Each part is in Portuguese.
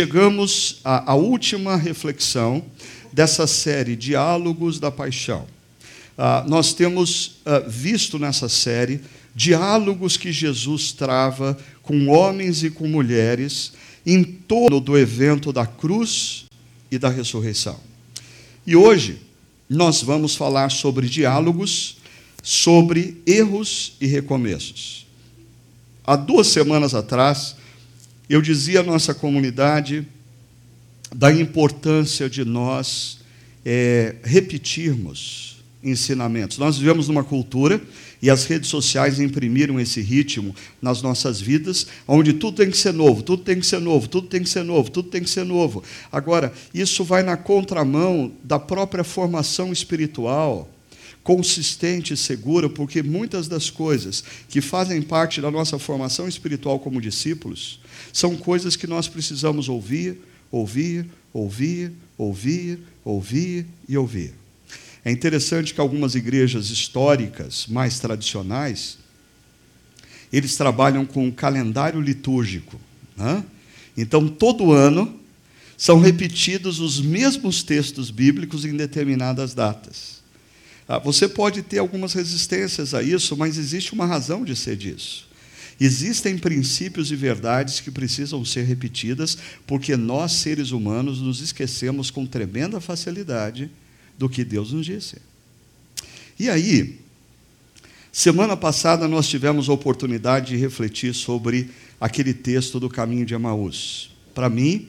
chegamos à, à última reflexão dessa série Diálogos da Paixão. Ah, nós temos ah, visto nessa série diálogos que Jesus trava com homens e com mulheres em torno do evento da cruz e da ressurreição. E hoje nós vamos falar sobre diálogos, sobre erros e recomeços. Há duas semanas atrás, eu dizia à nossa comunidade da importância de nós é, repetirmos ensinamentos. Nós vivemos numa cultura e as redes sociais imprimiram esse ritmo nas nossas vidas, onde tudo tem que ser novo, tudo tem que ser novo, tudo tem que ser novo, tudo tem que ser novo. Agora, isso vai na contramão da própria formação espiritual consistente e segura, porque muitas das coisas que fazem parte da nossa formação espiritual como discípulos são coisas que nós precisamos ouvir, ouvir, ouvir, ouvir, ouvir e ouvir. É interessante que algumas igrejas históricas, mais tradicionais, eles trabalham com um calendário litúrgico. Né? Então, todo ano, são repetidos os mesmos textos bíblicos em determinadas datas. Ah, você pode ter algumas resistências a isso, mas existe uma razão de ser disso. Existem princípios e verdades que precisam ser repetidas, porque nós, seres humanos, nos esquecemos com tremenda facilidade do que Deus nos disse. E aí, semana passada nós tivemos a oportunidade de refletir sobre aquele texto do caminho de Emaús. Para mim,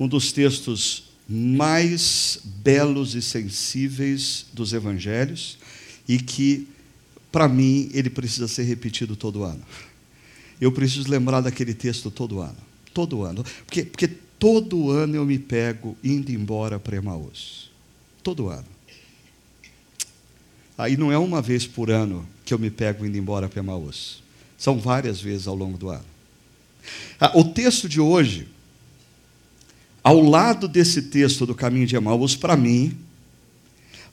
um dos textos mais belos e sensíveis dos evangelhos e que, para mim, ele precisa ser repetido todo ano. Eu preciso lembrar daquele texto todo ano. Todo ano. Porque, porque todo ano eu me pego indo embora para Emaús. Todo ano. Aí não é uma vez por ano que eu me pego indo embora para Emaús. São várias vezes ao longo do ano. Ah, o texto de hoje, ao lado desse texto do caminho de Emaús, para mim,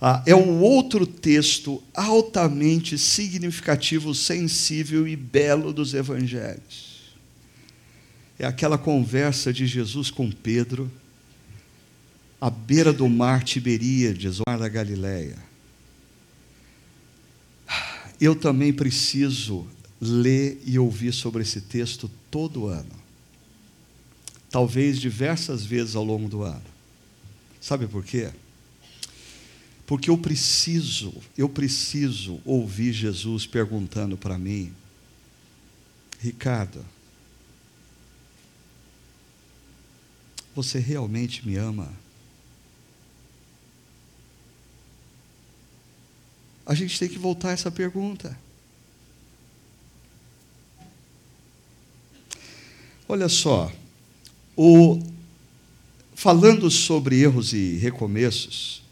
ah, é um outro texto altamente significativo, sensível e belo dos evangelhos. É aquela conversa de Jesus com Pedro, à beira do mar Tiberíades, o mar da Galileia. Eu também preciso ler e ouvir sobre esse texto todo ano. Talvez diversas vezes ao longo do ano. Sabe por quê? Porque eu preciso, eu preciso ouvir Jesus perguntando para mim, Ricardo, você realmente me ama? A gente tem que voltar a essa pergunta. Olha só, o, falando sobre erros e recomeços,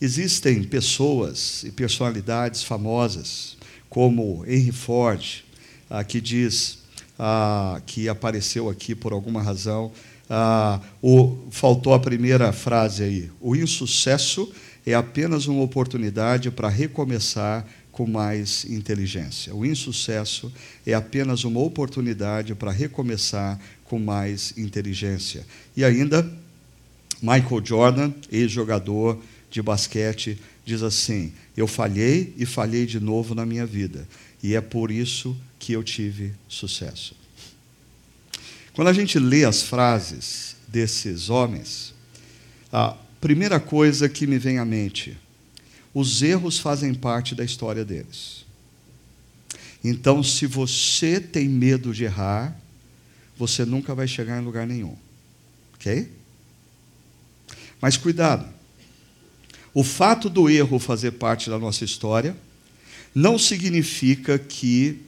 existem pessoas e personalidades famosas, como Henry Ford, ah, que diz ah, que apareceu aqui por alguma razão. Ah, o, faltou a primeira frase aí: o insucesso é apenas uma oportunidade para recomeçar com mais inteligência. O insucesso é apenas uma oportunidade para recomeçar com mais inteligência. E ainda, Michael Jordan, ex-jogador de basquete, diz assim: Eu falhei e falhei de novo na minha vida, e é por isso que eu tive sucesso. Quando a gente lê as frases desses homens, a Primeira coisa que me vem à mente: os erros fazem parte da história deles. Então, se você tem medo de errar, você nunca vai chegar em lugar nenhum. Ok? Mas cuidado. O fato do erro fazer parte da nossa história não significa que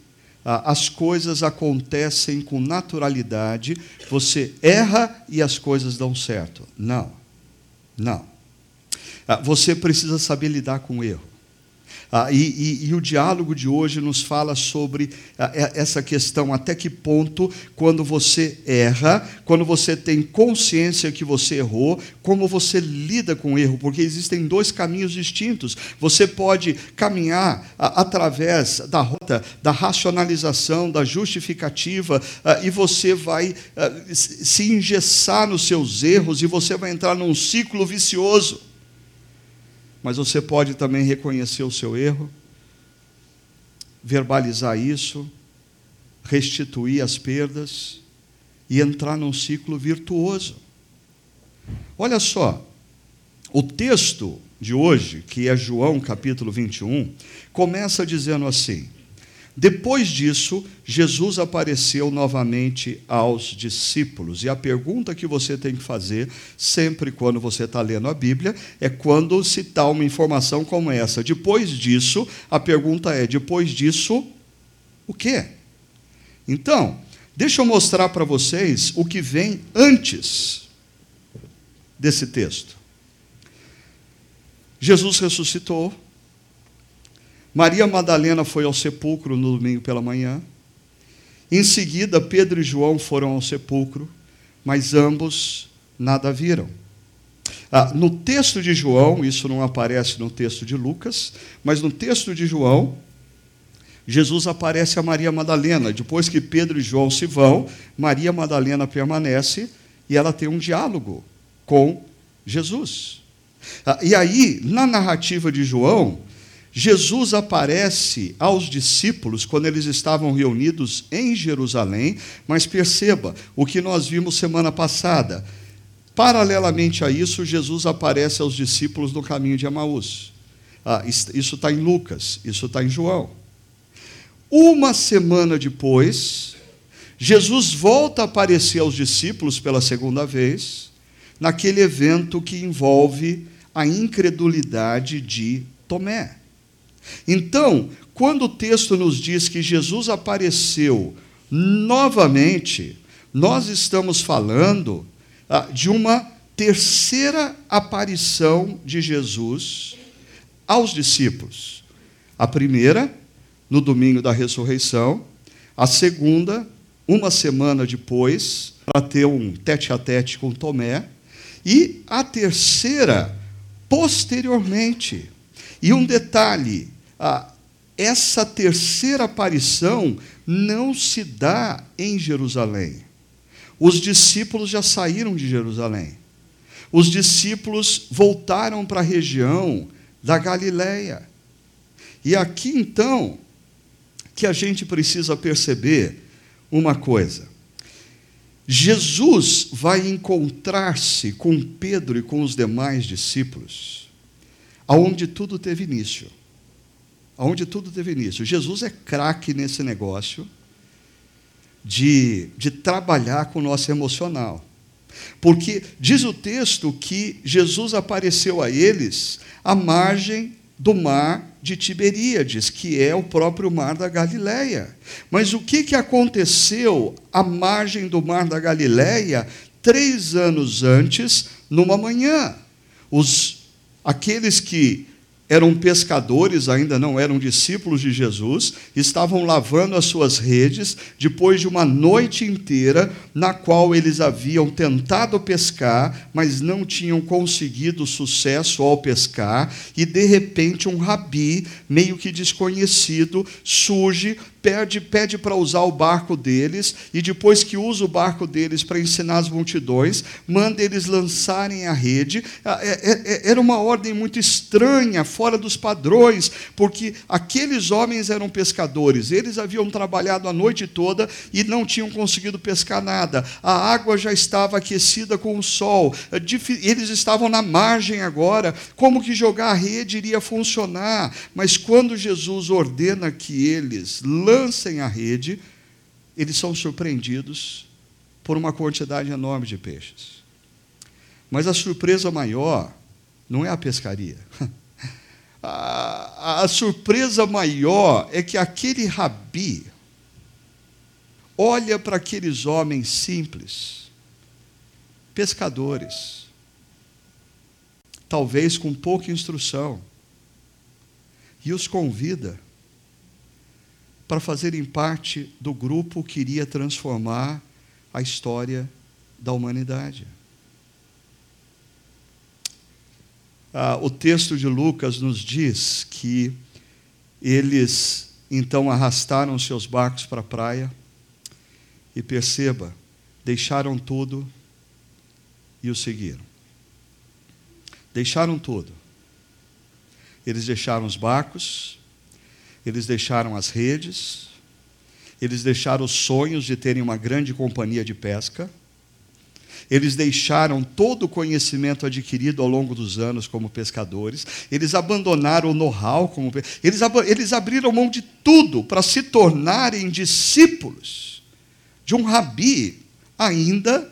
ah, as coisas acontecem com naturalidade, você erra e as coisas dão certo. Não. Não. Ah, você precisa saber lidar com o erro. Ah, e, e, e, o diálogo de hoje nos fala sobre ah, essa questão: até que ponto, quando você erra, quando você tem consciência que você errou, como você lida com o erro, porque existem dois caminhos distintos. Você pode caminhar ah, através da rota da racionalização, da justificativa, ah, e você vai ah, se engessar nos seus erros, e você vai entrar num ciclo vicioso mas você pode também reconhecer o seu erro, verbalizar isso, restituir as perdas e entrar num ciclo virtuoso. Olha só, o texto de hoje, que é João capítulo 21, começa dizendo assim: depois disso, Jesus apareceu novamente aos discípulos. E a pergunta que você tem que fazer, sempre quando você está lendo a Bíblia, é quando citar uma informação como essa. Depois disso, a pergunta é: depois disso, o quê? Então, deixa eu mostrar para vocês o que vem antes desse texto. Jesus ressuscitou Maria Madalena foi ao sepulcro no domingo pela manhã. Em seguida, Pedro e João foram ao sepulcro, mas ambos nada viram. Ah, no texto de João, isso não aparece no texto de Lucas, mas no texto de João, Jesus aparece a Maria Madalena. Depois que Pedro e João se vão, Maria Madalena permanece e ela tem um diálogo com Jesus. Ah, e aí, na narrativa de João, Jesus aparece aos discípulos quando eles estavam reunidos em Jerusalém, mas perceba o que nós vimos semana passada. Paralelamente a isso, Jesus aparece aos discípulos no caminho de Emaús. Ah, isso está em Lucas, isso está em João. Uma semana depois, Jesus volta a aparecer aos discípulos pela segunda vez, naquele evento que envolve a incredulidade de Tomé. Então, quando o texto nos diz que Jesus apareceu novamente, nós estamos falando ah, de uma terceira aparição de Jesus aos discípulos. A primeira, no domingo da ressurreição, a segunda, uma semana depois, para ter um tete a tete com Tomé, e a terceira, posteriormente. E um detalhe: essa terceira aparição não se dá em Jerusalém. Os discípulos já saíram de Jerusalém. Os discípulos voltaram para a região da Galileia. E aqui então que a gente precisa perceber uma coisa. Jesus vai encontrar-se com Pedro e com os demais discípulos, aonde tudo teve início onde tudo teve início. Jesus é craque nesse negócio de, de trabalhar com o nosso emocional. Porque diz o texto que Jesus apareceu a eles à margem do mar de Tiberíades, que é o próprio mar da Galileia. Mas o que, que aconteceu à margem do mar da Galileia três anos antes, numa manhã? Os, aqueles que eram pescadores, ainda não eram discípulos de Jesus, estavam lavando as suas redes depois de uma noite inteira na qual eles haviam tentado pescar, mas não tinham conseguido sucesso ao pescar, e de repente um rabi, meio que desconhecido, surge pede, pede para usar o barco deles, e depois que usa o barco deles para ensinar as multidões, manda eles lançarem a rede. Ah, é, é, é, era uma ordem muito estranha, fora dos padrões, porque aqueles homens eram pescadores, eles haviam trabalhado a noite toda e não tinham conseguido pescar nada. A água já estava aquecida com o sol, eles estavam na margem agora. Como que jogar a rede iria funcionar? Mas quando Jesus ordena que eles lancem a rede, eles são surpreendidos por uma quantidade enorme de peixes. Mas a surpresa maior não é a pescaria. A, a, surpresa maior é que aquele rabi olha para aqueles homens simples, pescadores, talvez com pouca instrução, e os convida para fazerem parte do grupo que iria transformar a história da humanidade. Ah, o texto de Lucas nos diz que eles então arrastaram seus barcos para a praia e perceba, deixaram tudo e o seguiram. Deixaram tudo. Eles deixaram os barcos, eles deixaram as redes, eles deixaram os sonhos de terem uma grande companhia de pesca, eles deixaram todo o conhecimento adquirido ao longo dos anos como pescadores, eles abandonaram o know-how como eles, eles abriram mão de tudo para se tornarem discípulos de um rabi ainda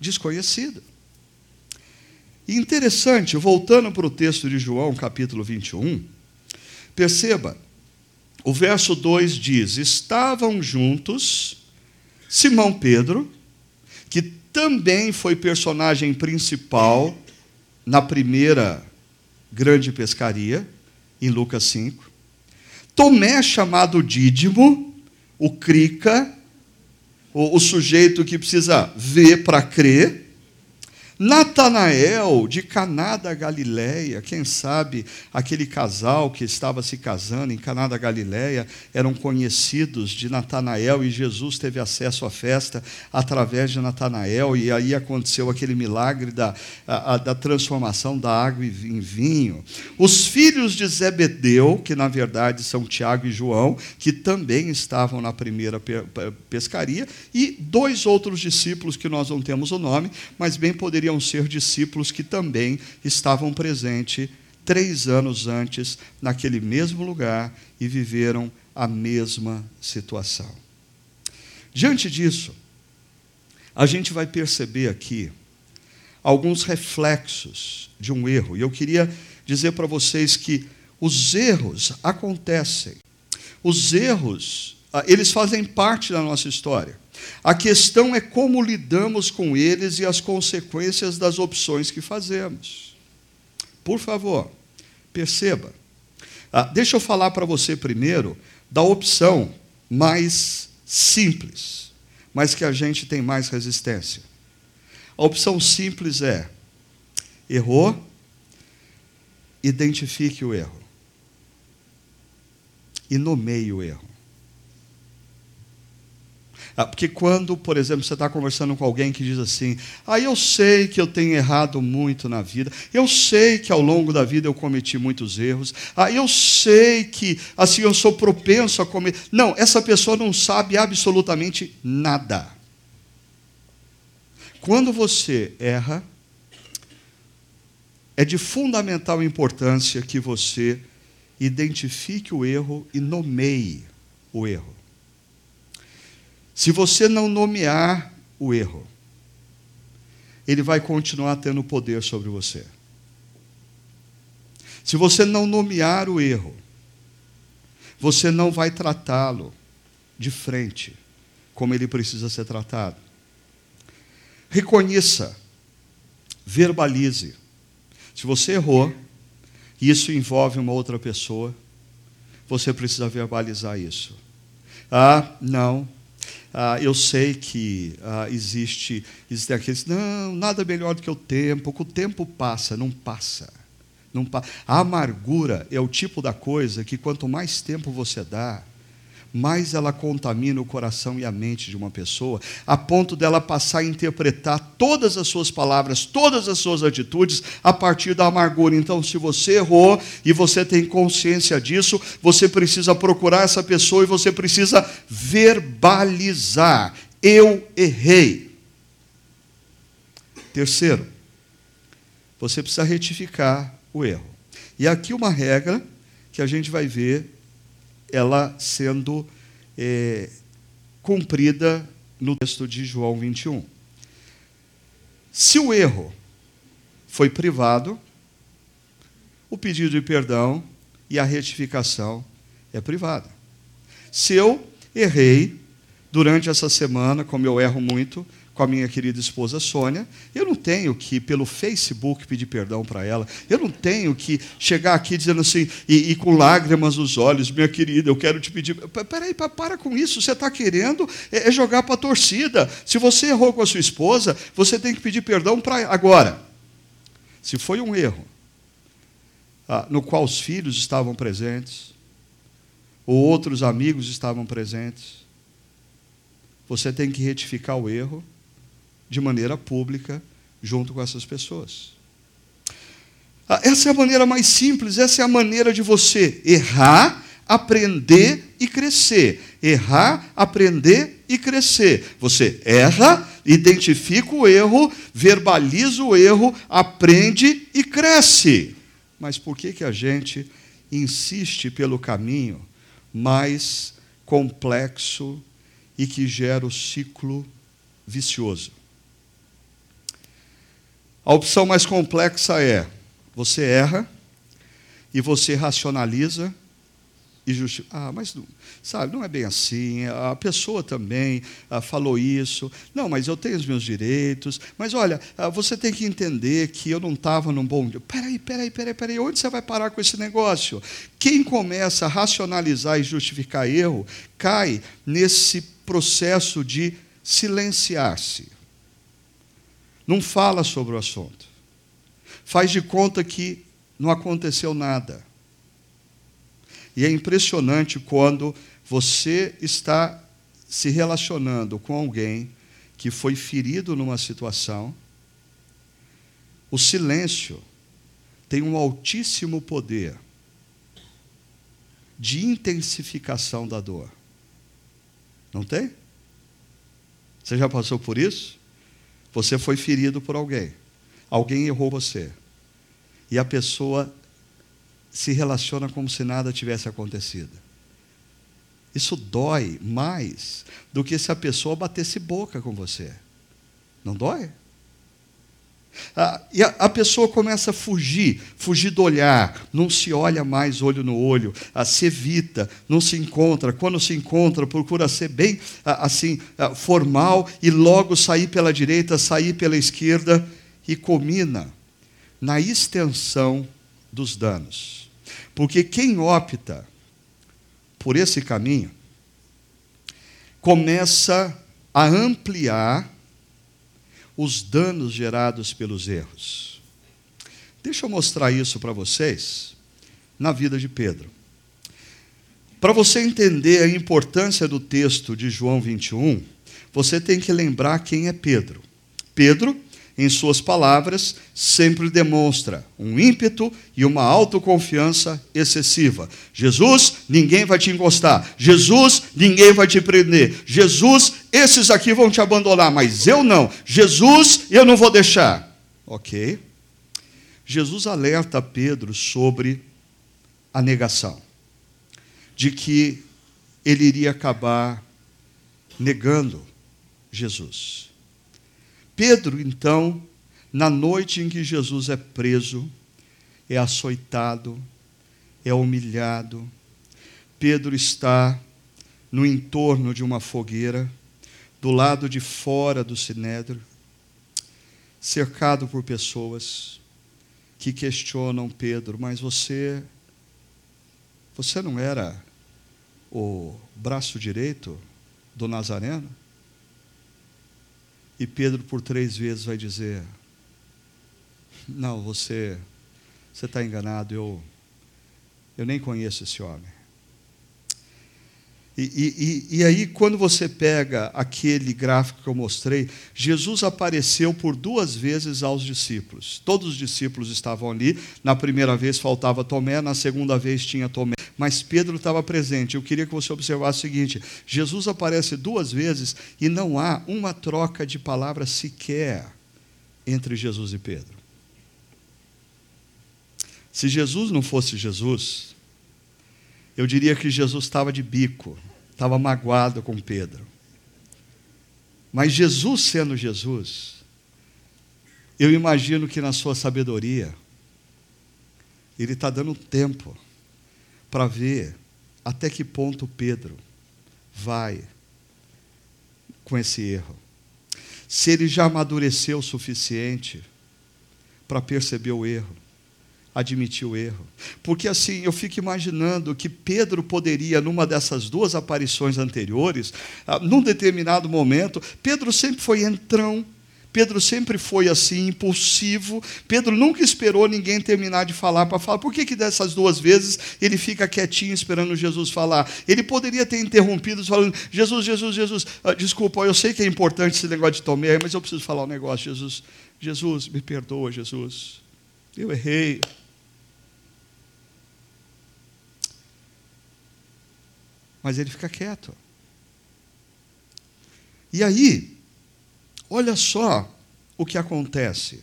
desconhecido. E interessante, voltando para o texto de João, capítulo 21, perceba, o verso 2 diz: Estavam juntos Simão Pedro, que também foi personagem principal na primeira grande pescaria, em Lucas 5. Tomé, chamado Dídimo, o Crica, o, o sujeito que precisa ver para crer, Natanael, de Caná da Galileia, quem sabe aquele casal que estava se casando em Caná da Galileia eram conhecidos de Natanael e Jesus teve acesso à festa através de Natanael e aí aconteceu aquele milagre da, a, a, da transformação da água em vinho. Os filhos de Zebedeu, que na verdade são Tiago e João, que também estavam na primeira pescaria, e dois outros discípulos que nós não temos o nome, mas bem poderiam poderiam ser discípulos que também estavam presentes três anos antes naquele mesmo lugar e viveram a mesma situação. Diante disso, a gente vai perceber aqui alguns reflexos de um erro, e eu queria dizer para vocês que os erros acontecem. Os erros, ah, eles fazem parte da nossa história. A questão é como lidamos com eles e as consequências das opções que fazemos. Por favor, perceba. Ah, deixa eu falar para você primeiro da opção mais simples, mas que a gente tem mais resistência. A opção simples é: errou, identifique o erro e nomeie o erro. Ah, porque quando, por exemplo, você está conversando com alguém que diz assim: Ah, eu sei que eu tenho errado muito na vida, eu sei que ao longo da vida eu cometi muitos erros, ah, eu sei que assim eu sou propenso a cometer. Não, essa pessoa não sabe absolutamente nada. Quando você erra, é de fundamental importância que você identifique o erro e nomeie o erro. Se você não nomear o erro, ele vai continuar tendo poder sobre você. Se você não nomear o erro, você não vai tratá-lo de frente, como ele precisa ser tratado. Reconheça, verbalize. Se você errou, e isso envolve uma outra pessoa, você precisa verbalizar isso. Ah, não, ah, eu sei que ah, existe, existe aqueles, não, nada melhor do que o tempo, que o tempo passa, não passa. Não pa a amargura é o tipo da coisa que quanto mais tempo você dá, mais ela contamina o coração e a mente de uma pessoa, a ponto dela passar a interpretar todas as suas palavras, todas as suas atitudes a partir da amargura. Então, se você errou e você tem consciência disso, você precisa procurar essa pessoa e você precisa verbalizar: eu errei. Terceiro, você precisa retificar o erro. E aqui uma regra que a gente vai ver ela sendo é, cumprida no texto de João 21. Se o erro foi privado, o pedido de perdão e a retificação é privada. Se eu errei durante essa semana, como eu erro muito, com a minha querida esposa Sônia, eu não tenho que, pelo Facebook, pedir perdão para ela. Eu não tenho que chegar aqui dizendo assim, e, e, com lágrimas nos olhos, minha querida, eu quero te pedir. Peraí, para com isso. Você está querendo é, é jogar para a torcida. Se você errou com a sua esposa, você tem que pedir perdão para agora. Se foi um erro, ah, no qual os filhos estavam presentes, ou outros amigos estavam presentes, você tem que retificar o erro de maneira pública junto com essas pessoas. Ah, essa é a maneira mais simples, essa é a maneira de você errar, aprender e crescer. Errar, aprender e crescer. Você erra, identifica o erro, verbaliza o erro, aprende e cresce. Mas por que, que a gente insiste pelo caminho mais complexo e que gera o ciclo vicioso? A opção mais complexa é: você erra e você racionaliza e justifica. Ah, mas sabe, não é bem assim. A pessoa também ah, falou isso. Não, mas eu tenho os meus direitos. Mas olha, ah, você tem que entender que eu não estava num bom dia. Peraí, peraí, peraí, peraí. Onde você vai parar com esse negócio? Quem começa a racionalizar e justificar erro cai nesse processo de silenciar-se não fala sobre o assunto. Faz de conta que não aconteceu nada. E é impressionante quando você está se relacionando com alguém que foi ferido numa situação, o silêncio tem um altíssimo poder de intensificação da dor. Não tem? Você já passou por isso? Você foi ferido por alguém. Alguém errou você. E a pessoa se relaciona como se nada tivesse acontecido. Isso dói mais do que se a pessoa batesse boca com você. Não dói? Ah, e a, a, pessoa começa a fugir, fugir do olhar, não se olha mais olho no olho, ah, se evita, não se encontra. Quando se encontra, procura ser bem ah, assim ah, formal e logo sair pela direita, sair pela esquerda e comina na extensão dos danos. Porque quem opta por esse caminho começa a ampliar os danos gerados pelos erros. Deixa eu mostrar isso para vocês na vida de Pedro. Para você entender a importância do texto de João 21, você tem que lembrar quem é Pedro. Pedro em suas palavras, sempre demonstra um ímpeto e uma autoconfiança excessiva. Jesus, ninguém vai te encostar. Jesus, ninguém vai te prender. Jesus, esses aqui vão te abandonar, mas eu não. Jesus, eu não vou deixar. Ok. Jesus alerta Pedro sobre a negação, de que ele iria acabar negando Jesus. Pedro, então, na noite em que Jesus é preso, é açoitado, é humilhado, Pedro está no entorno de uma fogueira, do lado de fora do sinédrio, cercado por pessoas que questionam Pedro, mas você você não era o braço direito do Nazareno? E Pedro, por três vezes, vai dizer: Não, você você está enganado, eu, eu nem conheço esse homem. E, e, e, aí, quando você pega aquele gráfico que eu mostrei, Jesus apareceu por duas vezes aos discípulos. Todos os discípulos estavam ali. Na primeira vez faltava Tomé, na segunda vez tinha Tomé mas Pedro estava presente. Eu queria que você observasse o seguinte: Jesus aparece duas vezes e não há uma troca de palavras sequer entre Jesus e Pedro. Se Jesus não fosse Jesus, eu diria que Jesus estava de bico, estava magoado com Pedro. Mas Jesus sendo Jesus, eu imagino que na sua sabedoria, ele está dando tempo para ver até que ponto Pedro vai com esse erro. se ele já amadureceu o suficiente para perceber o erro, admitir o erro. Porque assim, eu fico imaginando que Pedro poderia, numa dessas duas aparições anteriores, ah, num determinado momento, Pedro sempre foi entrão, Pedro sempre foi assim, impulsivo. Pedro nunca esperou ninguém terminar de falar para falar. Por que, que dessas duas vezes ele fica quietinho esperando Jesus falar? Ele poderia ter interrompido falando: Jesus, Jesus, Jesus, ah, desculpa, eu sei que é importante esse negócio de Tomé, mas eu preciso falar um negócio, Jesus. Jesus, me perdoa, Jesus. Eu errei. Mas ele fica quieto. E aí, Olha só o que acontece.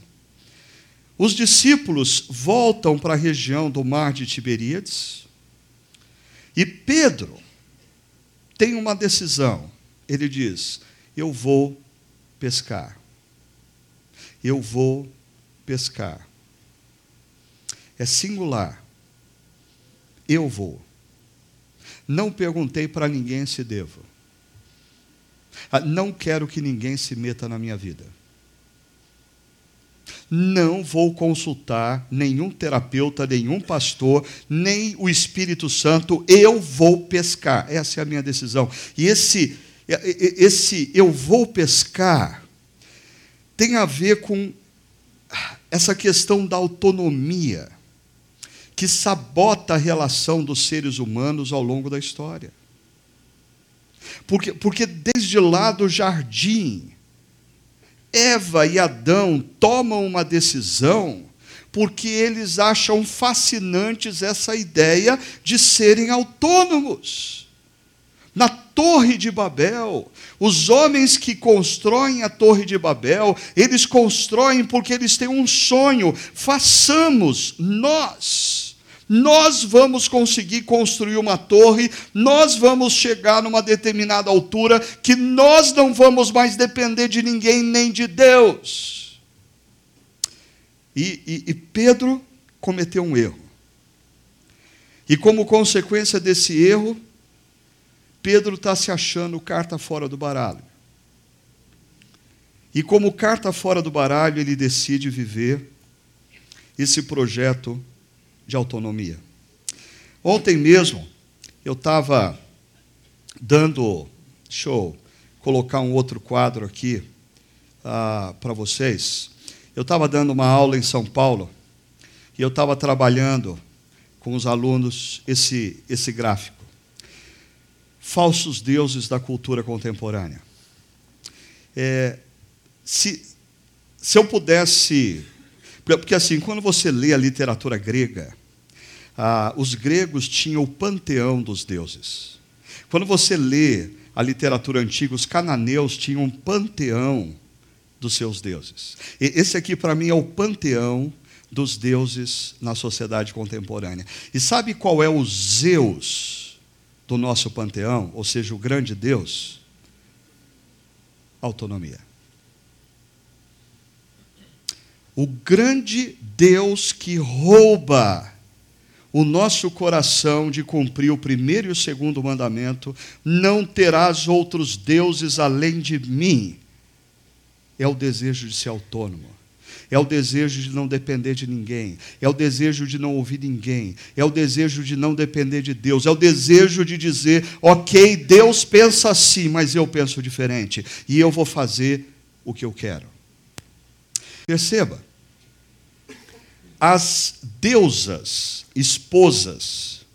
Os discípulos voltam para a região do mar de Tiberíades e Pedro tem uma decisão. Ele diz: Eu vou pescar. Eu vou pescar. É singular. Eu vou. Não perguntei para ninguém se devo. Ah, não quero que ninguém se meta na minha vida. Não vou consultar nenhum terapeuta, nenhum pastor, nem o Espírito Santo, eu vou pescar. Essa é a minha decisão. E esse, esse eu vou pescar tem a ver com essa questão da autonomia que sabota a relação dos seres humanos ao longo da história. Porque, porque desde lá do jardim, Eva e Adão tomam uma decisão porque eles acham fascinantes essa ideia de serem autônomos. Na Torre de Babel, os homens que constroem a Torre de Babel, eles constroem porque eles têm um sonho. Façamos nós nós vamos conseguir construir uma torre, nós vamos chegar numa determinada altura que nós não vamos mais depender de ninguém nem de Deus. E, e, e Pedro cometeu um erro. E como consequência desse erro, Pedro está se achando carta fora do baralho. E como carta fora do baralho, ele decide viver esse projeto de autonomia. Ontem mesmo, eu estava dando. Deixa eu colocar um outro quadro aqui ah, para vocês. Eu estava dando uma aula em São Paulo e eu estava trabalhando com os alunos esse, esse gráfico. Falsos deuses da cultura contemporânea. É, se, se eu pudesse porque assim, quando você lê a literatura grega, ah, os gregos tinham o panteão dos deuses. Quando você lê a literatura antiga, os cananeus tinham um panteão dos seus deuses. E esse aqui, para mim, é o panteão dos deuses na sociedade contemporânea. E sabe qual é o Zeus do nosso panteão, ou seja, o grande Deus? Autonomia. o grande Deus que rouba o nosso coração de cumprir o primeiro e o segundo mandamento, não terás outros deuses além de mim. É o desejo de ser autônomo. É o desejo de não depender de ninguém. É o desejo de não ouvir ninguém. É o desejo de não depender de Deus. É o desejo de dizer: ok, Deus pensa assim, mas eu penso diferente. E eu vou fazer o que eu quero. Perceba, as deusas, esposas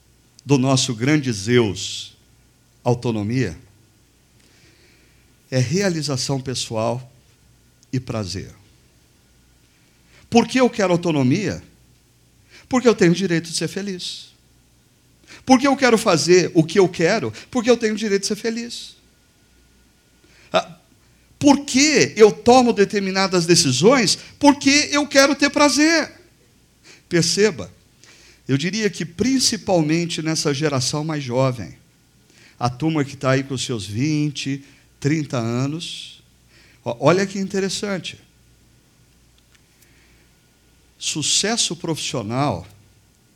do nosso grande Zeus, autonomia, é realização pessoal e prazer. Por que eu quero autonomia? Porque eu tenho o direito de ser feliz. Porque eu quero fazer o que eu quero? Porque eu tenho o direito de ser feliz. Ah, por que eu tomo determinadas decisões? Porque eu quero ter prazer. Perceba, eu diria que principalmente nessa geração mais jovem, a turma que está aí com os seus 20, 30 anos, olha que interessante. Sucesso profissional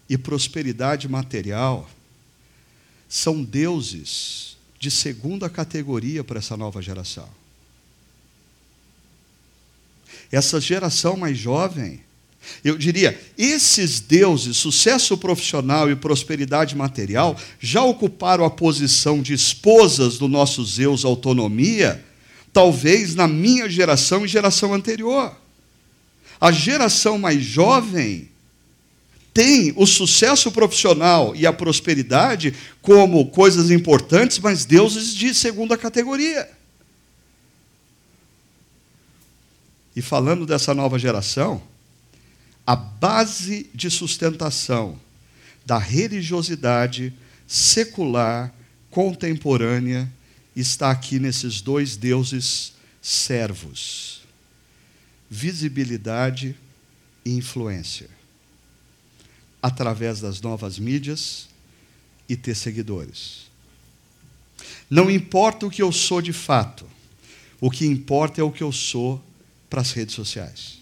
e prosperidade material são deuses de segunda categoria para essa nova geração. essa geração mais jovem, eu diria, esses deuses, sucesso profissional e prosperidade material, já ocuparam a posição de esposas do nosso Zeus autonomia, talvez na minha geração e geração anterior. A geração mais jovem tem o sucesso profissional e a prosperidade como coisas importantes, mas deuses de segunda categoria. E falando dessa nova geração, a base de sustentação da religiosidade secular contemporânea está aqui nesses dois deuses servos: visibilidade e influência, através das novas mídias e ter seguidores. Não importa o que eu sou de fato, o que importa é o que eu sou para as redes sociais.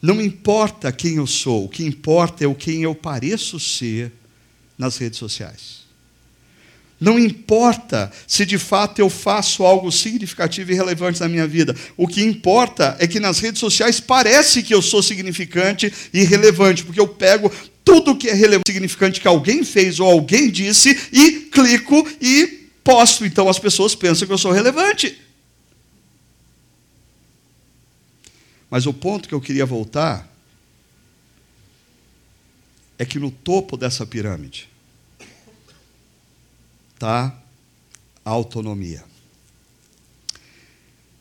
Não importa quem eu sou, o que importa é o quem eu pareço ser nas redes sociais. Não importa se de fato eu faço algo significativo e relevante na minha vida. O que importa é que nas redes sociais parece que eu sou significante e relevante, porque eu pego tudo que é relevante, significante que alguém fez ou alguém disse e clico e posto. Então as pessoas pensam que eu sou relevante. Mas o ponto que eu queria voltar é que no topo dessa pirâmide está a autonomia.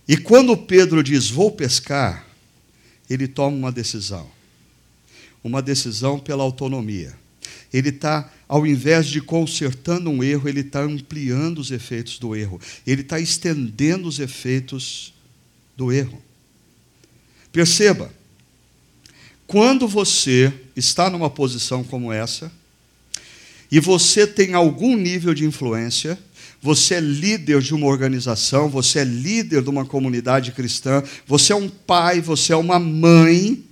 E quando Pedro diz vou pescar, ele toma uma decisão. Uma decisão pela autonomia. Ele está, ao invés de consertando um erro, ele está ampliando os efeitos do erro. Ele está estendendo os efeitos do erro. Perceba, quando você está numa posição como essa, e você tem algum nível de influência, você é líder de uma organização, você é líder de uma comunidade cristã, você é um pai, você é uma mãe,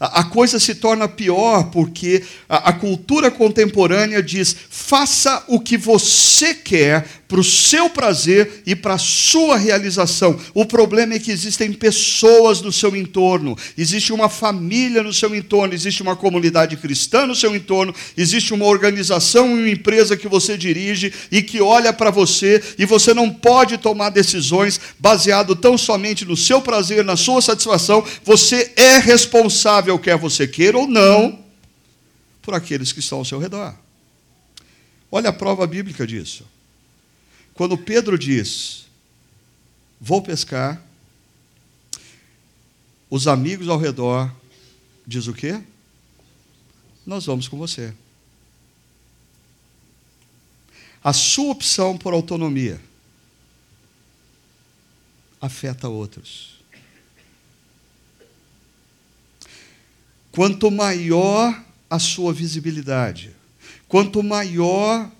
a coisa se torna pior porque a, cultura contemporânea diz: faça o que você quer para o seu prazer e para a sua realização. O problema é que existem pessoas no seu entorno, existe uma família no seu entorno, existe uma comunidade cristã no seu entorno, existe uma organização e uma empresa que você dirige e que olha para você e você não pode tomar decisões baseado tão somente no seu prazer, na sua satisfação. Você é responsável, quer você queira ou não, por aqueles que estão ao seu redor. Olha a prova bíblica disso. Quando Pedro diz: Vou pescar, os amigos ao redor diz o quê? Nós vamos com você. A sua opção por autonomia afeta outros. Quanto maior a sua visibilidade, quanto maior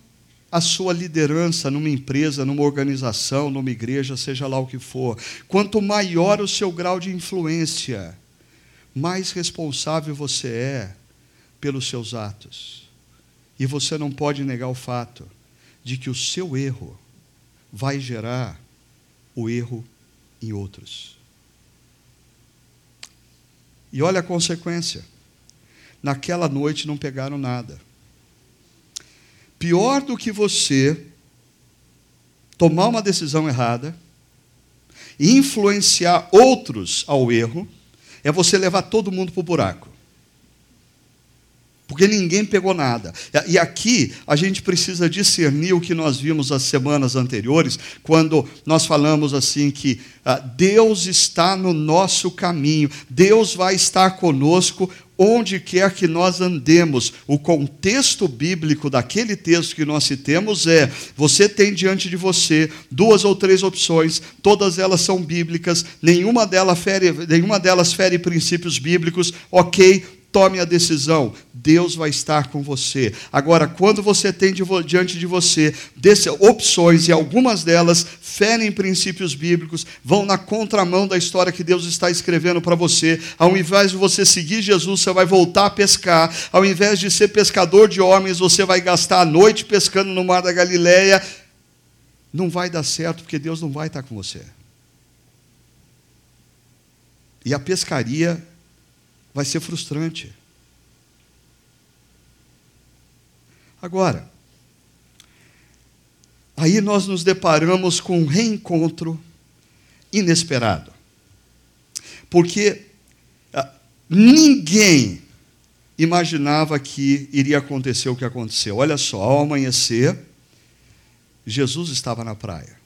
a sua liderança numa empresa, numa organização, numa igreja, seja lá o que for, quanto maior o seu grau de influência, mais responsável você é pelos seus atos. E você não pode negar o fato de que o seu erro vai gerar o erro em outros. E olha a consequência. Naquela noite não pegaram nada pior do que você tomar uma decisão errada e influenciar outros ao erro é você levar todo mundo para o buraco. Porque ninguém pegou nada. E aqui a gente precisa discernir o que nós vimos as semanas anteriores, quando nós falamos assim que ah, Deus está no nosso caminho, Deus vai estar conosco onde quer que nós andemos, o contexto bíblico daquele texto que nós citemos é: você tem diante de você duas ou três opções, todas elas são bíblicas, nenhuma delas fere, nenhuma delas fere princípios bíblicos, ok, tome a decisão, Deus vai estar com você. Agora, quando você tem diante de você opções, e algumas delas ferem princípios bíblicos, vão na contramão da história que Deus está escrevendo para você, ao invés de você seguir Jesus, você vai voltar a pescar, ao invés de ser pescador de homens, você vai gastar a noite pescando no mar da Galileia, não vai dar certo, porque Deus não vai estar com você. E a pescaria vai ser frustrante. Agora, aí nós nos deparamos com um reencontro inesperado. Porque ah, ninguém imaginava que iria acontecer o que aconteceu. Olha só, ao amanhecer, Jesus estava na praia.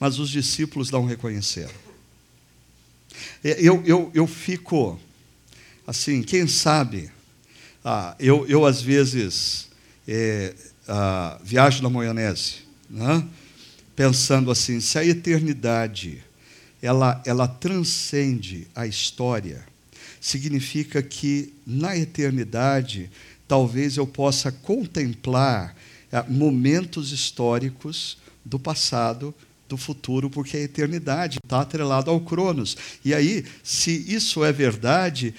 Mas os discípulos não reconheceram. É, eu, eu, eu fico, assim, quem sabe, ah, eu, eu às vezes é, ah, viajo na maionese, né? pensando assim, se a eternidade ela, ela transcende a história, significa que na eternidade talvez eu possa contemplar é, momentos históricos do passado, do futuro, porque a eternidade está atrelada ao Cronos. E aí, se isso é verdade,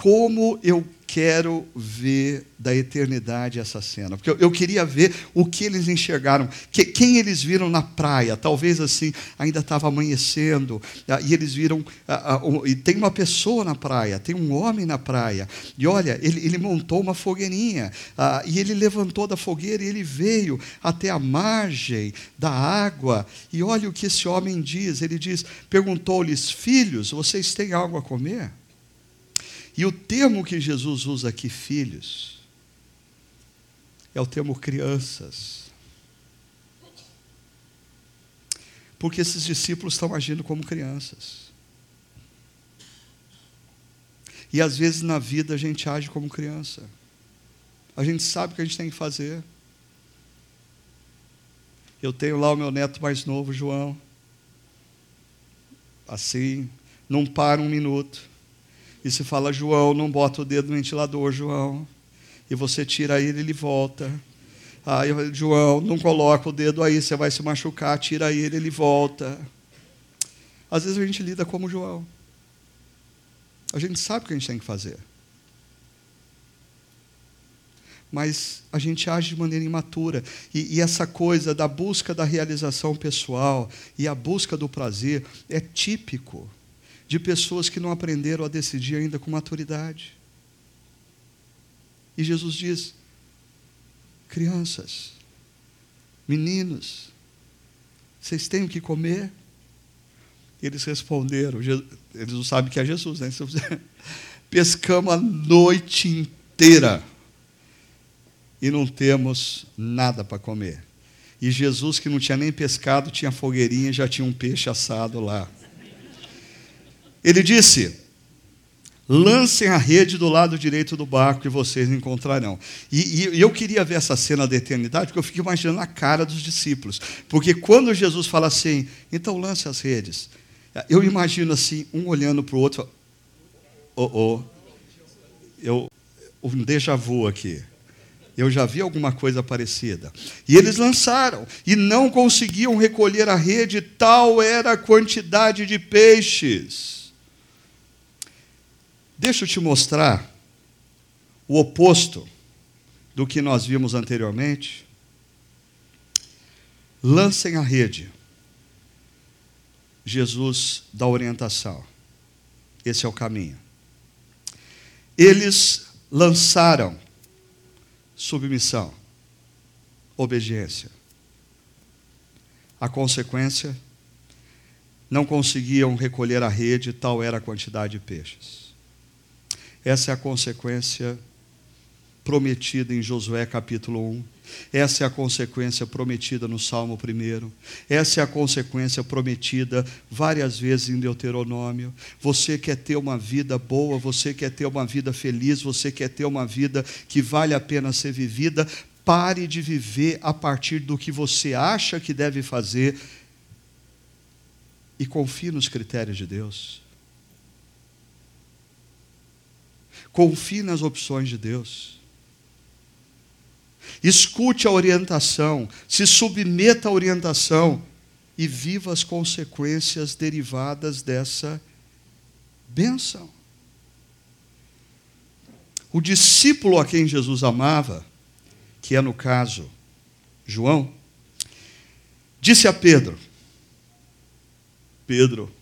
como eu quero ver da eternidade essa cena. Porque eu, eu queria ver o que eles enxergaram, que, quem eles viram na praia. Talvez assim, ainda estava amanhecendo, ah, e eles viram. Ah, ah, e tem uma pessoa na praia, tem um homem na praia. E olha, ele, ele montou uma fogueirinha, e ele levantou da fogueira e ele veio até a margem da água. E olha o que esse homem diz: ele diz, perguntou-lhes, filhos, vocês têm algo a comer? E o termo que Jesus usa aqui, filhos, é o termo crianças. Porque esses discípulos estão agindo como crianças. E às vezes na vida a gente age como criança. A gente sabe o que a gente tem que fazer. Eu tenho lá o meu neto mais novo, João. Assim, não para um minuto. E se fala, João, não bota o dedo no ventilador, João. E você tira ele, ele volta. Aí, João, não coloca o dedo aí, você vai se machucar, tira ele, ele volta. Às vezes a gente lida como João. A gente sabe o que a gente tem que fazer. Mas a gente age de maneira imatura. E, e, essa coisa da busca da realização pessoal e a busca do prazer é típico de pessoas que não aprenderam a decidir ainda com maturidade. E Jesus diz: crianças, meninos, vocês têm o que comer? Eles responderam, eles não sabem que é Jesus, né? Pescamos a noite inteira e não temos nada para comer. E Jesus, que não tinha nem pescado, tinha fogueirinha, já tinha um peixe assado lá. Ele disse: lancem a rede do lado direito do barco e vocês encontrarão. E, e, eu queria ver essa cena da eternidade, porque eu fico imaginando a cara dos discípulos. Porque quando Jesus fala assim, então lance as redes, eu imagino assim, um olhando para o outro, oh, oh, eu, um déjà vu aqui. Eu já vi alguma coisa parecida. E eles lançaram e não conseguiam recolher a rede, tal era a quantidade de peixes. Deixa eu te mostrar o oposto do que nós vimos anteriormente. Lancem a rede. Jesus dá orientação. Esse é o caminho. Eles lançaram submissão, obediência. A consequência, não conseguiam recolher a rede, tal era a quantidade de peixes. Essa é a consequência prometida em Josué capítulo 1. Essa é a consequência prometida no Salmo 1. Essa é a consequência prometida várias vezes em Deuteronômio. Você quer ter uma vida boa, você quer ter uma vida feliz, você quer ter uma vida que vale a pena ser vivida. Pare de viver a partir do que você acha que deve fazer e confie nos critérios de Deus. Confie nas opções de Deus. Escute a orientação, se submeta à orientação e viva as consequências derivadas dessa bênção. O discípulo a quem Jesus amava, que é no caso João, disse a Pedro: Pedro,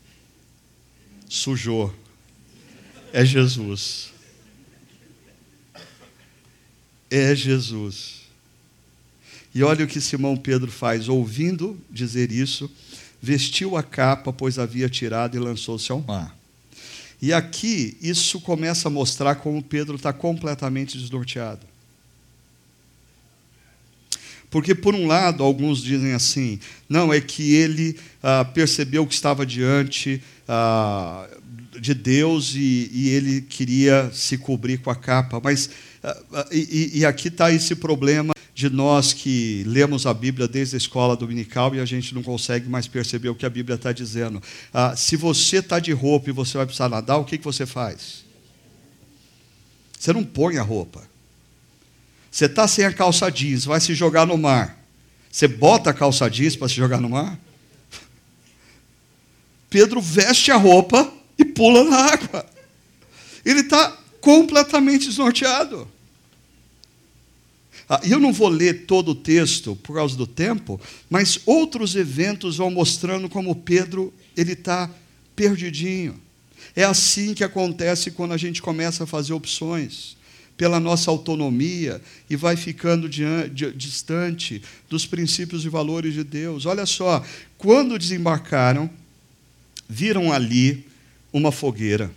Sujou. É Jesus. É Jesus. E olha o que Simão Pedro faz, ouvindo dizer isso, vestiu a capa, pois havia tirado e lançou-se ao mar. E aqui isso começa a mostrar como Pedro está completamente desnorteado. Porque, por um lado, alguns dizem assim: não, é que ele ah, percebeu que estava diante ah, de Deus e, e, ele queria se cobrir com a capa. Mas, e, e aqui está esse problema de nós que lemos a Bíblia desde a escola dominical e a gente não consegue mais perceber o que a Bíblia está dizendo. Ah, se você está de roupa e você vai precisar nadar, o que, que você faz? Você não põe a roupa. Você está sem a calça jeans, vai se jogar no mar. Você bota a calça jeans para se jogar no mar? Pedro veste a roupa e pula na água. Ele está completamente desnorteado. Ah, eu não vou ler todo o texto por causa do tempo, mas outros eventos vão mostrando como Pedro ele está perdidinho. É assim que acontece quando a gente começa a fazer opções pela nossa autonomia e vai ficando distante dos princípios e valores de Deus. Olha só, quando desembarcaram, viram ali uma fogueira,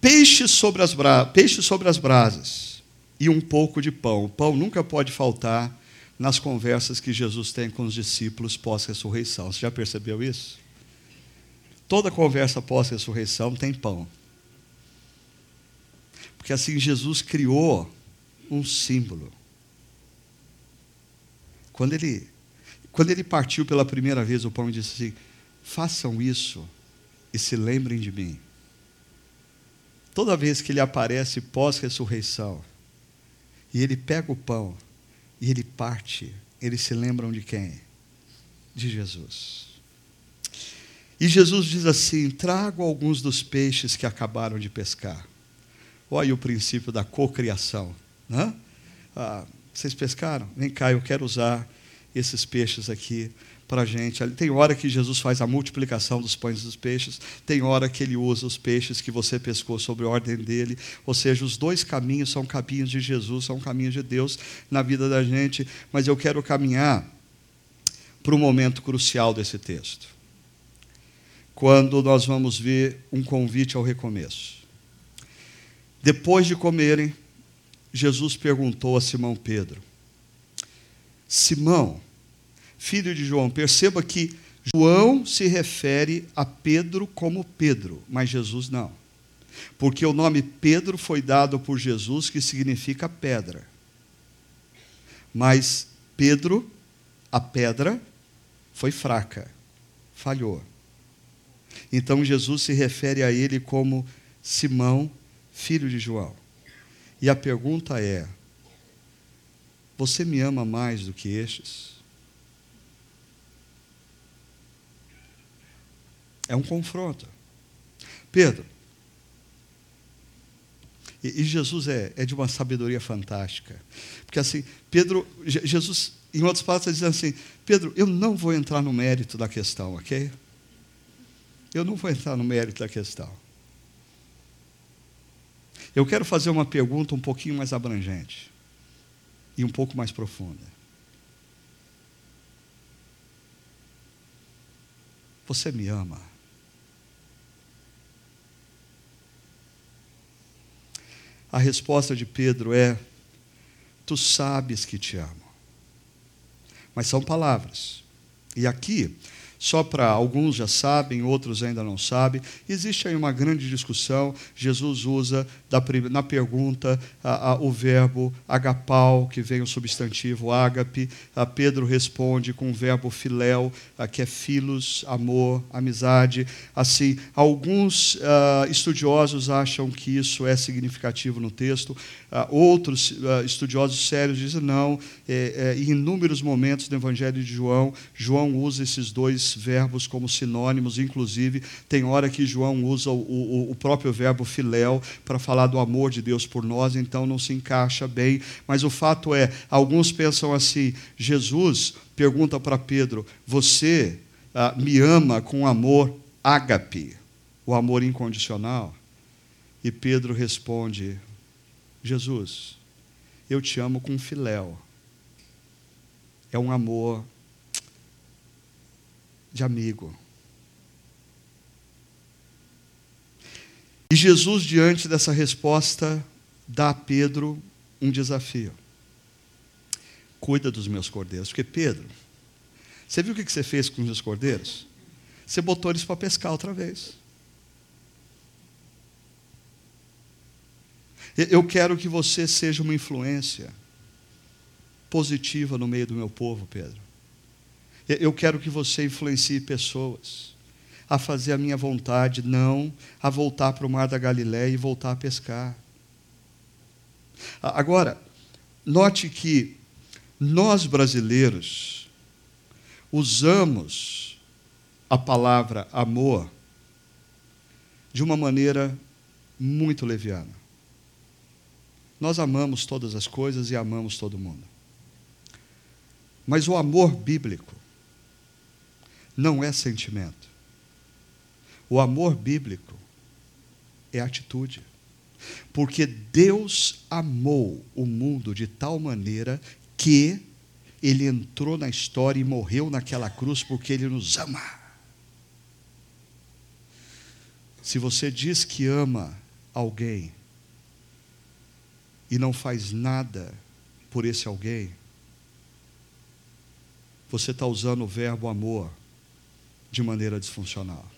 peixes sobre as, bra... peixes sobre as brasas e um pouco de pão. O pão nunca pode faltar nas conversas que Jesus tem com os discípulos pós-ressurreição. Você já percebeu isso? Toda conversa pós-ressurreição tem pão. Porque assim Jesus criou um símbolo. Quando ele, quando ele partiu pela primeira vez o pão e disse assim: façam isso e se lembrem de mim. Toda vez que ele aparece pós-ressurreição, e ele pega o pão e ele parte. Eles se lembram de quem? De Jesus. E Jesus diz assim: trago alguns dos peixes que acabaram de pescar. Olha o princípio da cocriação. Né? Ah, vocês pescaram? Vem cá, eu quero usar esses peixes aqui para a gente. Tem hora que Jesus faz a multiplicação dos pães e dos peixes, tem hora que ele usa os peixes que você pescou sobre a ordem dele. Ou seja, os dois caminhos são caminhos de Jesus, são caminhos de Deus na vida da gente. Mas eu quero caminhar para o momento crucial desse texto. Quando nós vamos ver um convite ao recomeço. Depois de comerem, Jesus perguntou a Simão Pedro: Simão, filho de João. Perceba que João se refere a Pedro como Pedro, mas Jesus não. Porque o nome Pedro foi dado por Jesus, que significa pedra. Mas Pedro, a pedra, foi fraca, falhou. Então Jesus se refere a ele como Simão, filho de João. E a pergunta é: Você me ama mais do que estes? É um confronto. Pedro. E, e Jesus é, é de uma sabedoria fantástica. Porque assim, Pedro, Jesus, em outras palavras, está dizendo assim: Pedro, eu não vou entrar no mérito da questão, ok? Eu não vou entrar no mérito da questão. Eu quero fazer uma pergunta um pouquinho mais abrangente e um pouco mais profunda. Você me ama? A resposta de Pedro é: Tu sabes que te amo. Mas são palavras. E aqui, só para alguns já sabem, outros ainda não sabem. Existe aí uma grande discussão. Jesus usa da, na pergunta a, a, o verbo agapau, que vem o substantivo ágape. A Pedro responde com o verbo filéu, que é filos, amor, amizade. Assim, alguns uh, estudiosos acham que isso é significativo no texto. Uh, outros uh, estudiosos sérios dizem não. É, é, em inúmeros momentos do Evangelho de João, João usa esses dois verbos como sinônimos, inclusive tem hora que João usa o, o, o próprio verbo filéu para falar do amor de Deus por nós, então não se encaixa bem. Mas o fato é, alguns pensam assim: Jesus pergunta para Pedro: Você ah, me ama com amor ágape? o amor incondicional. E Pedro responde: Jesus, eu te amo com filéu. É um amor de amigo. E Jesus, diante dessa resposta, dá a Pedro um desafio. Cuida dos meus cordeiros. Porque, Pedro, você viu o que você fez com os meus cordeiros? Você botou eles para pescar outra vez. Eu quero que você seja uma influência positiva no meio do meu povo, Pedro. Eu quero que você influencie pessoas a fazer a minha vontade, não a voltar para o mar da Galiléia e voltar a pescar. Agora, note que nós brasileiros usamos a palavra amor de uma maneira muito leviana. Nós amamos todas as coisas e amamos todo mundo. Mas o amor bíblico não é sentimento. O amor bíblico é atitude. Porque Deus amou o mundo de tal maneira que ele entrou na história e morreu naquela cruz porque ele nos ama. Se você diz que ama alguém e não faz nada por esse alguém, você está usando o verbo amor de maneira disfuncional.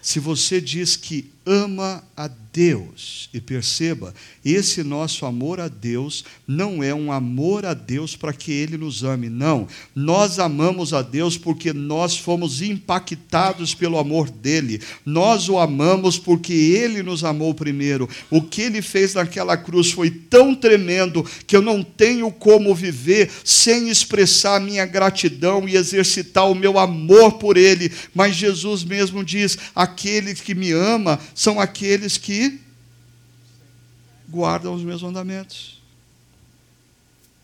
Se você diz que ama a Deus, e perceba, esse nosso amor a Deus não é um amor a Deus para que Ele nos ame, não. Nós amamos a Deus porque nós fomos impactados pelo amor dele. Nós o amamos porque Ele nos amou primeiro. O que Ele fez naquela cruz foi tão tremendo que eu não tenho como viver sem expressar minha gratidão e exercitar o meu amor por Ele. Mas Jesus mesmo diz: aqueles que me ama são aqueles que guardam os meus mandamentos.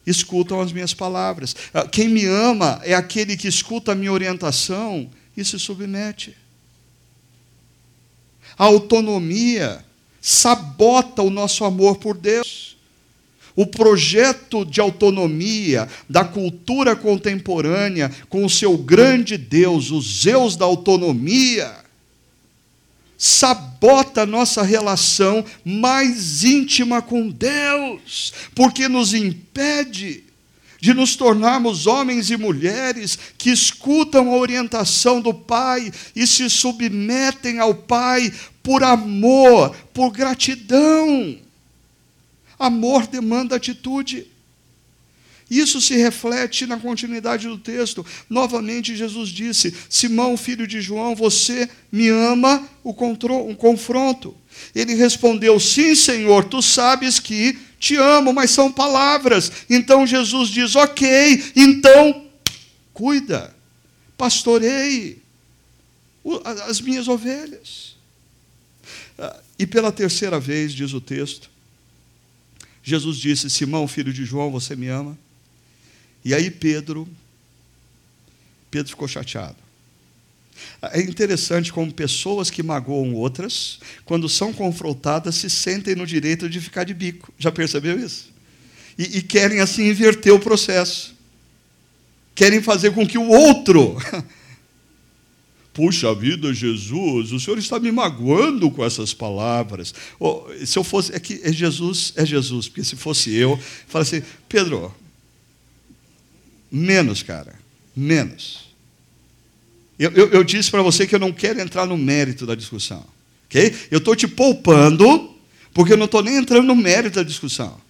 Escutam as minhas palavras. Ah, quem me ama é aquele que escuta a minha orientação e se submete. A autonomia sabota o nosso amor por Deus. O projeto de autonomia da cultura contemporânea, com o seu grande Deus, os Zeus da autonomia, sabota a nossa relação mais íntima com Deus, porque nos impede de nos tornarmos homens e mulheres que escutam a orientação do Pai e se submetem ao Pai por amor, por gratidão. Amor demanda atitude. Isso se reflete na continuidade do texto. Novamente, Jesus disse: Simão, filho de João, você me ama? O confronto. Ele respondeu: Sim, Senhor, tu sabes que te amo, mas são palavras. Então Jesus diz: Ok, então cuida, pastorei as minhas ovelhas. Ah, e pela terceira vez, diz o texto, Jesus disse: Simão, filho de João, você me ama? E aí Pedro, Pedro ficou chateado. É interessante como pessoas que magoam outras, quando são confrontadas, se sentem no direito de ficar de bico. Já percebeu isso? E, e querem assim inverter o processo. Querem fazer com que o outro Puxa vida, Jesus, o Senhor está me magoando com essas palavras. Oh, se eu fosse, é que é Jesus, é Jesus, porque se fosse eu, fala assim, Pedro, Menos, cara. Menos. Eu, eu, eu disse para você que eu não quero entrar no mérito da discussão. ok? Eu estou te poupando, porque eu não estou nem entrando no mérito da discussão.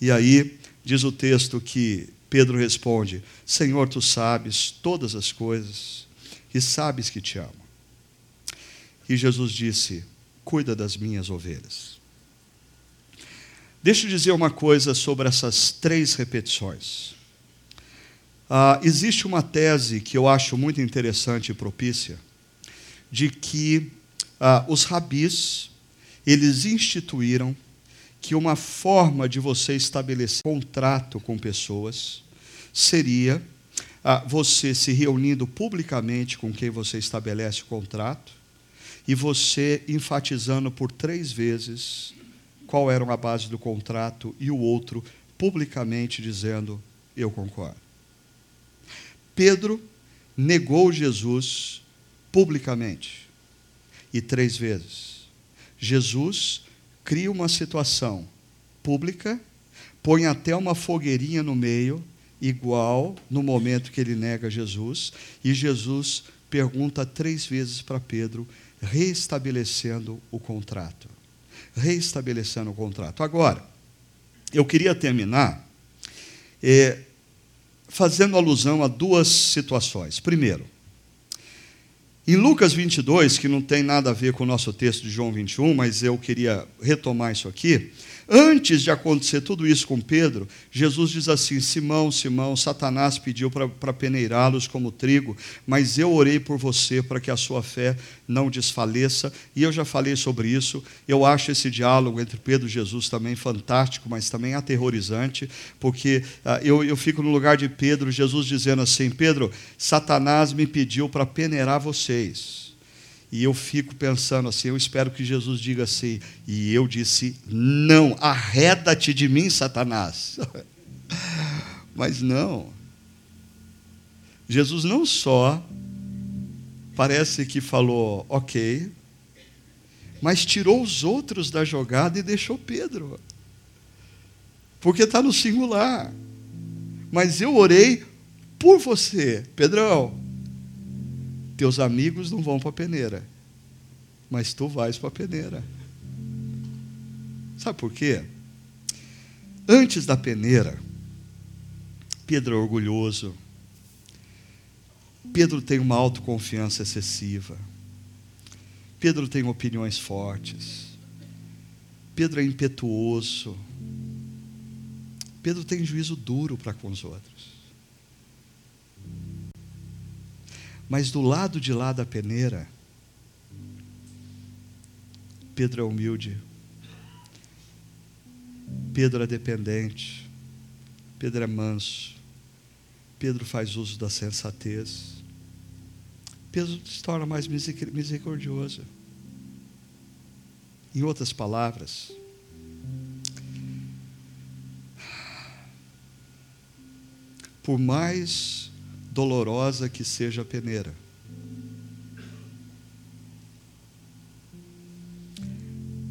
E aí, diz o texto que Pedro responde: Senhor, tu sabes todas as coisas e sabes que te amo. E Jesus disse: Cuida das minhas ovelhas. Deixa eu dizer uma coisa sobre essas três repetições. Ah, existe uma tese que eu acho muito interessante e propícia, de que ah, os rabis, eles instituíram que uma forma de você estabelecer contrato com pessoas seria ah, você se reunindo publicamente com quem você estabelece o contrato e você enfatizando por três vezes qual era a base do contrato e o outro publicamente dizendo: Eu concordo. Pedro negou Jesus publicamente e três vezes. Jesus cria uma situação pública, põe até uma fogueirinha no meio, igual no momento que ele nega Jesus, e Jesus pergunta três vezes para Pedro, reestabelecendo o contrato. Reestabelecendo o contrato. Agora, eu queria terminar é, fazendo alusão a duas situações. Primeiro, em Lucas 22, que não tem nada a ver com o nosso texto de João 21, mas eu queria retomar isso aqui. Antes de acontecer tudo isso com Pedro, Jesus diz assim: Simão, Simão, Satanás pediu para peneirá-los como trigo, mas eu orei por você para que a sua fé não desfaleça. E eu já falei sobre isso. Eu acho esse diálogo entre Pedro e Jesus também fantástico, mas também aterrorizante, porque uh, eu, eu fico no lugar de Pedro, Jesus dizendo assim: Pedro, Satanás me pediu para peneirar vocês. E eu fico pensando assim, eu espero que Jesus diga assim, e eu disse: "Não, arreda-te de mim, Satanás". Mas não. Jesus não só parece que falou, OK, mas tirou os outros da jogada e deixou Pedro. Porque está no singular. Mas eu orei por você, Pedrão. Teus amigos não vão para a peneira, mas tu vais para a peneira. Sabe por quê? Antes da peneira, Pedro é orgulhoso. Pedro tem uma autoconfiança excessiva. Pedro tem opiniões fortes. Pedro é impetuoso. Pedro tem juízo duro para com os outros. Mas do lado de lá da peneira, Pedro é humilde. Pedro é dependente. Pedro é manso. Pedro faz uso da sensatez. Pedro se torna mais misericordioso. Em outras palavras, por mais dolorosa que seja a peneira.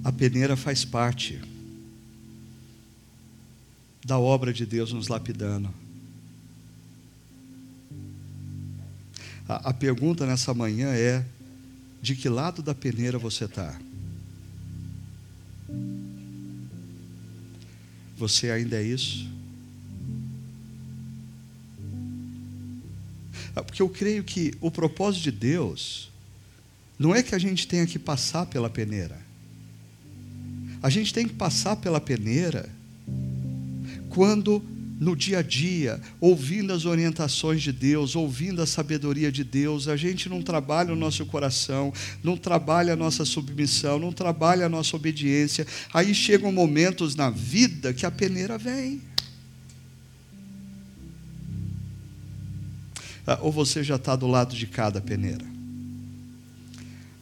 A peneira faz parte da obra de Deus nos lapidando. A, a pergunta nessa manhã é: de que lado da peneira você está? Você ainda é isso? Porque eu creio que o propósito de Deus não é que a gente tenha que passar pela peneira. A gente tem que passar pela peneira quando no dia a dia, ouvindo as orientações de Deus, ouvindo a sabedoria de Deus, a gente não trabalha o nosso coração, não trabalha a nossa submissão, não trabalha a nossa obediência. Aí chegam momentos na vida que a peneira vem. Ou você já está do lado de cada peneira?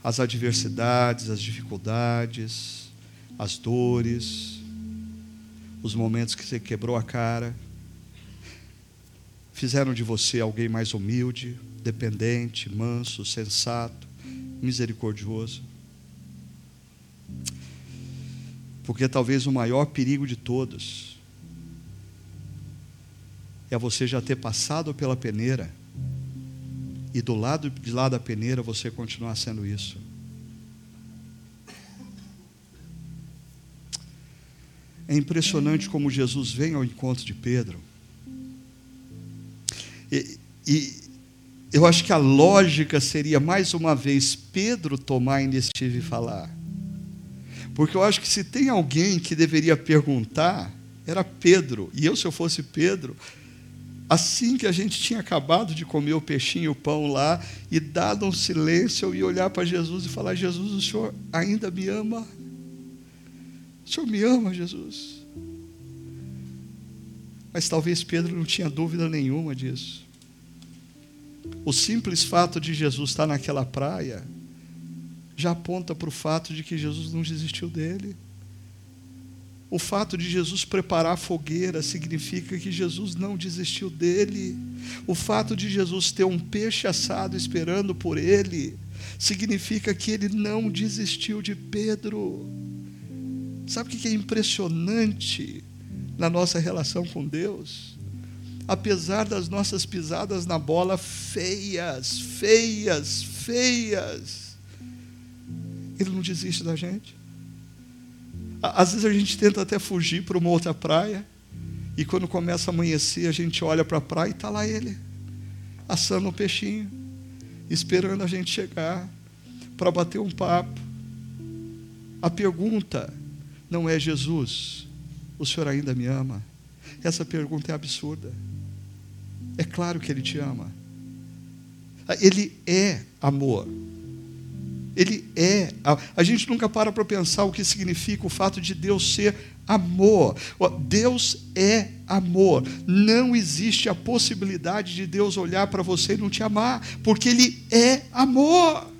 As adversidades, as dificuldades, as dores, os momentos que você quebrou a cara, fizeram de você alguém mais humilde, dependente, manso, sensato, misericordioso. Porque talvez o maior perigo de todos é você já ter passado pela peneira e do lado de lá da peneira você continuar sendo isso. É impressionante como Jesus vem ao encontro de Pedro. E, e, eu acho que a lógica seria, mais uma vez, Pedro tomar a iniciativa e falar. Porque eu acho que se tem alguém que deveria perguntar, era Pedro. E eu, se eu fosse Pedro, Assim que a gente tinha acabado de comer o peixinho e o pão lá, e dado um silêncio, eu ia olhar para Jesus e falar: Jesus, o Senhor ainda me ama? O Senhor me ama, Jesus? Mas talvez Pedro não tinha dúvida nenhuma disso. O simples fato de Jesus estar naquela praia já aponta para o fato de que Jesus não desistiu dele. O fato de Jesus preparar a fogueira significa que Jesus não desistiu dele. O fato de Jesus ter um peixe assado esperando por ele significa que ele não desistiu de Pedro. Sabe o que é impressionante na nossa relação com Deus? Apesar das nossas pisadas na bola feias, feias, feias, Ele não desiste da gente. Às vezes a gente tenta até fugir para uma outra praia, e quando começa a amanhecer, a gente olha para a praia e está lá ele, assando um peixinho, esperando a gente chegar para bater um papo. A pergunta não é Jesus, o senhor ainda me ama? Essa pergunta é absurda. É claro que ele te ama. Ele é amor. Ele é. A, gente nunca para para pensar o que significa o fato de Deus ser amor. Deus é amor. Não existe a possibilidade de Deus olhar para você e não te amar, porque Ele é amor.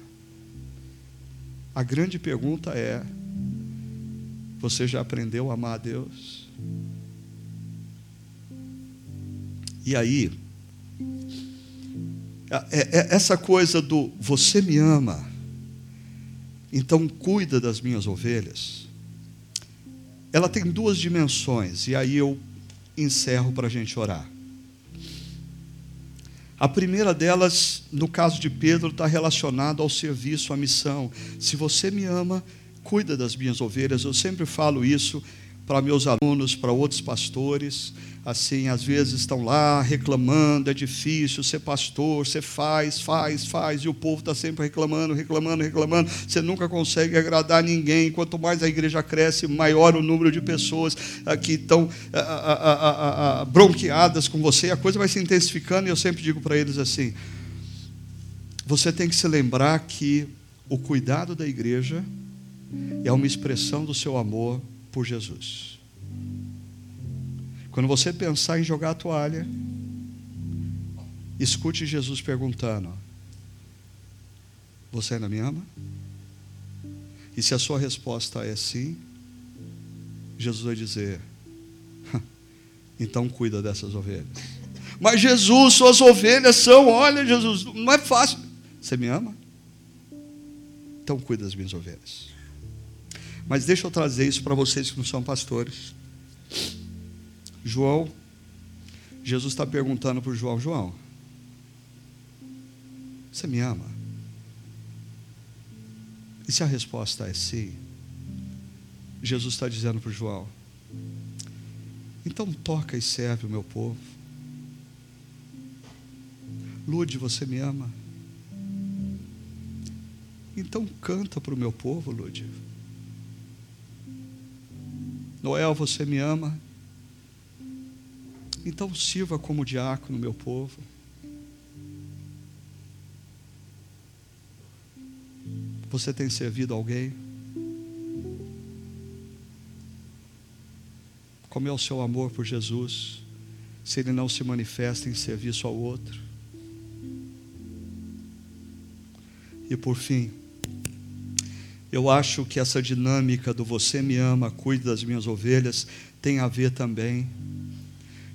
A grande pergunta é: você já aprendeu a amar a Deus? E aí, é, é, essa coisa do você me ama, então cuida das minhas ovelhas, ela tem duas dimensões, e aí eu encerro para a gente orar. A primeira delas, no caso de Pedro, está relacionada ao serviço, à missão. Se você me ama, cuida das minhas ovelhas. Eu sempre falo isso para meus alunos, para outros pastores. Assim, às vezes estão lá reclamando, é difícil ser pastor, você faz, faz, faz, e o povo está sempre reclamando, reclamando, reclamando. Você nunca consegue agradar ninguém. Quanto mais a igreja cresce, maior o número de pessoas que estão bronqueadas com você. A coisa vai se intensificando, e eu sempre digo para eles assim: você tem que se lembrar que o cuidado da igreja é uma expressão do seu amor por Jesus. Quando você pensar em jogar a toalha, escute Jesus perguntando: Você ainda me ama? E se a sua resposta é sim, Jesus vai dizer: Então cuida dessas ovelhas. Mas Jesus, suas ovelhas são, olha, Jesus, não é fácil. Você me ama? Então cuida das minhas ovelhas. Mas deixa eu trazer isso para vocês que não são pastores. João, Jesus está perguntando para o João: João, você me ama? E se a resposta é sim, Jesus está dizendo para o João: então toca e serve o meu povo. Lude, você me ama? Então canta para o meu povo, Lude. Noel, você me ama? Então sirva como diácono, meu povo. Você tem servido alguém? Como é o seu amor por Jesus, se ele não se manifesta em serviço ao outro? E por fim, eu acho que essa dinâmica do você me ama, cuide das minhas ovelhas, tem a ver também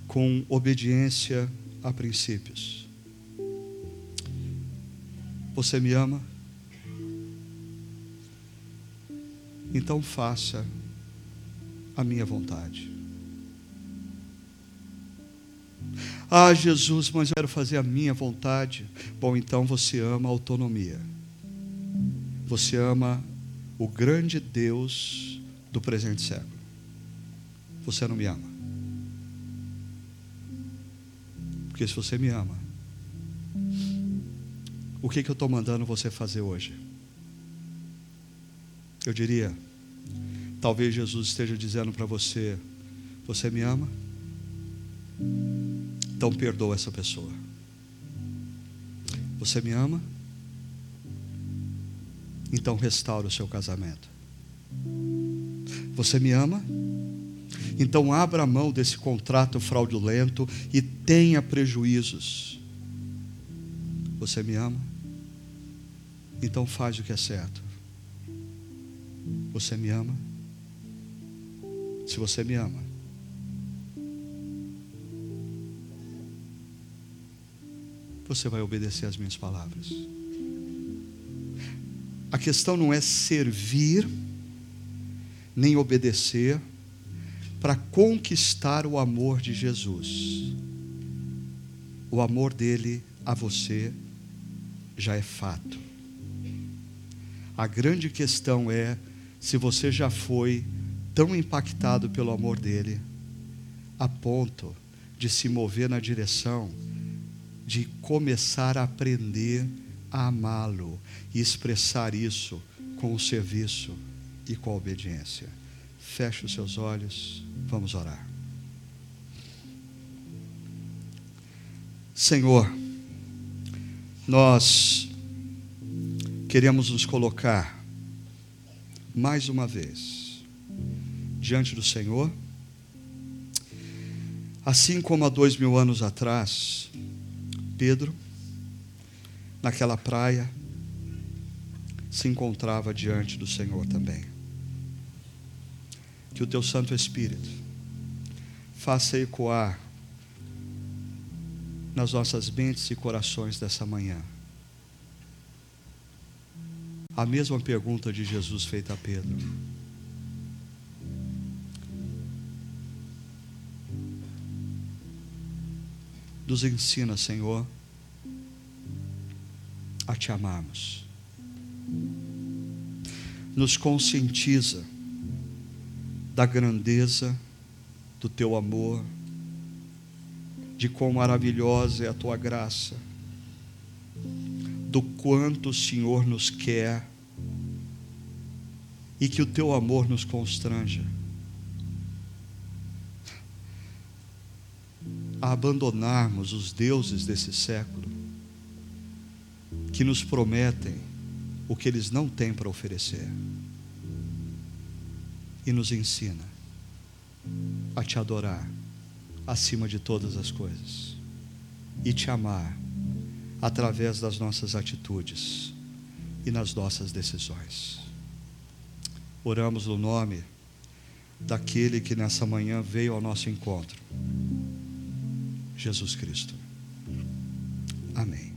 com obediência a princípios. Você me ama? Então faça a minha vontade. Ah, Jesus, mas eu quero fazer a minha vontade. Bom, então você ama a autonomia. Você ama o grande Deus do presente século. Você não me ama. Porque se você me ama, o que, que eu estou mandando você fazer hoje? Eu diria, talvez Jesus esteja dizendo para você: Você me ama? Então perdoa essa pessoa. Você me ama? Então restaura o seu casamento. Você me ama? Então abra mão desse contrato fraudulento e tenha prejuízos. Você me ama? Então faz o que é certo. Você me ama? Se você me ama, você vai obedecer às minhas palavras. A questão não é servir, nem obedecer para conquistar o amor de Jesus. O amor dele a você já é fato. A grande questão é se você já foi tão impactado pelo amor dele, a ponto de se mover na direção de começar a aprender a amá-lo e expressar isso com o serviço e com a obediência. Feche os seus olhos, vamos orar. Senhor, nós queremos nos colocar mais uma vez diante do Senhor, assim como há dois mil anos atrás, Pedro, naquela praia, se encontrava diante do Senhor também. Que o teu Santo Espírito faça ecoar nas nossas mentes e corações dessa manhã. A mesma pergunta de Jesus feita a Pedro. Nos ensina, Senhor, a te amarmos. Nos conscientiza da grandeza do teu amor, de quão maravilhosa é a tua graça, do quanto o Senhor nos quer e que o teu amor nos constranja a abandonarmos os deuses desse século que nos prometem o que eles não têm para oferecer e nos ensina a te adorar acima de todas as coisas e te amar através das nossas atitudes e nas nossas decisões. Oramos no nome daquele que nessa manhã veio ao nosso encontro, Jesus Cristo. Amém.